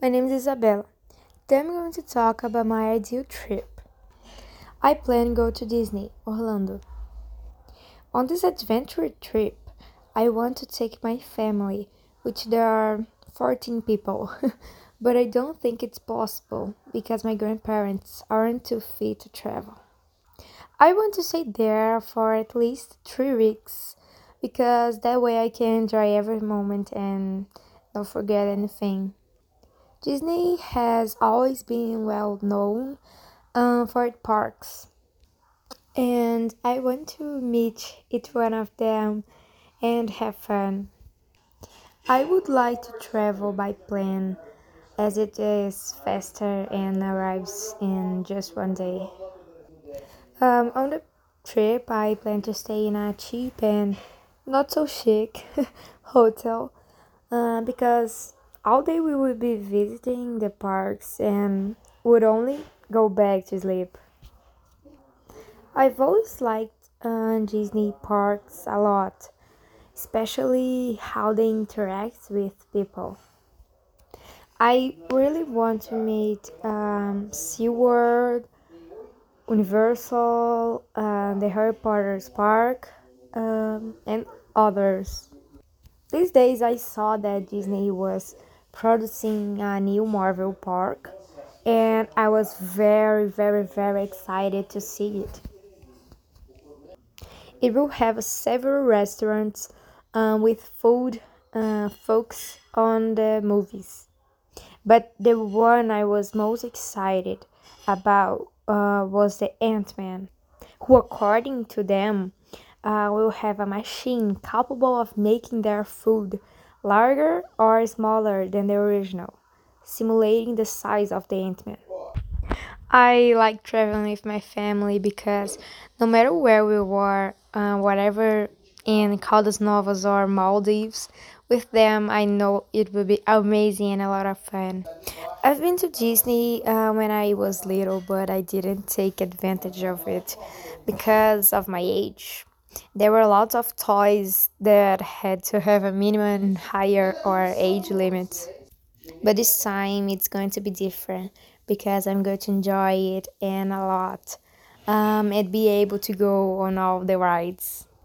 my name is Isabella. Today I'm going to talk about my ideal trip. I plan to go to Disney, Orlando. On this adventure trip, I want to take my family, which there are 14 people, but I don't think it's possible because my grandparents aren't too fit to travel. I want to stay there for at least three weeks because that way I can enjoy every moment and don't forget anything. Disney has always been well known um, for its parks, and I want to meet each one of them and have fun. I would like to travel by plane as it is faster and arrives in just one day. Um, on the trip, I plan to stay in a cheap and not so chic hotel uh, because all day we would be visiting the parks and would only go back to sleep. I've always liked uh, Disney parks a lot, especially how they interact with people. I really want to meet um, SeaWorld, Universal, uh, the Harry Potter's park, um, and others. These days I saw that Disney was producing a new Marvel park, and I was very, very, very excited to see it. It will have several restaurants um, with food uh, focus on the movies. But the one I was most excited about uh, was the Ant Man, who, according to them, uh, will have a machine capable of making their food larger or smaller than the original, simulating the size of the Ant Man. I like traveling with my family because no matter where we were, uh, whatever in Caldas Novas or Maldives, with them I know it will be amazing and a lot of fun. I've been to Disney uh, when I was little, but I didn't take advantage of it because of my age. There were lots of toys that had to have a minimum higher or age limit. But this time it's going to be different because I'm going to enjoy it and a lot um, and be able to go on all the rides.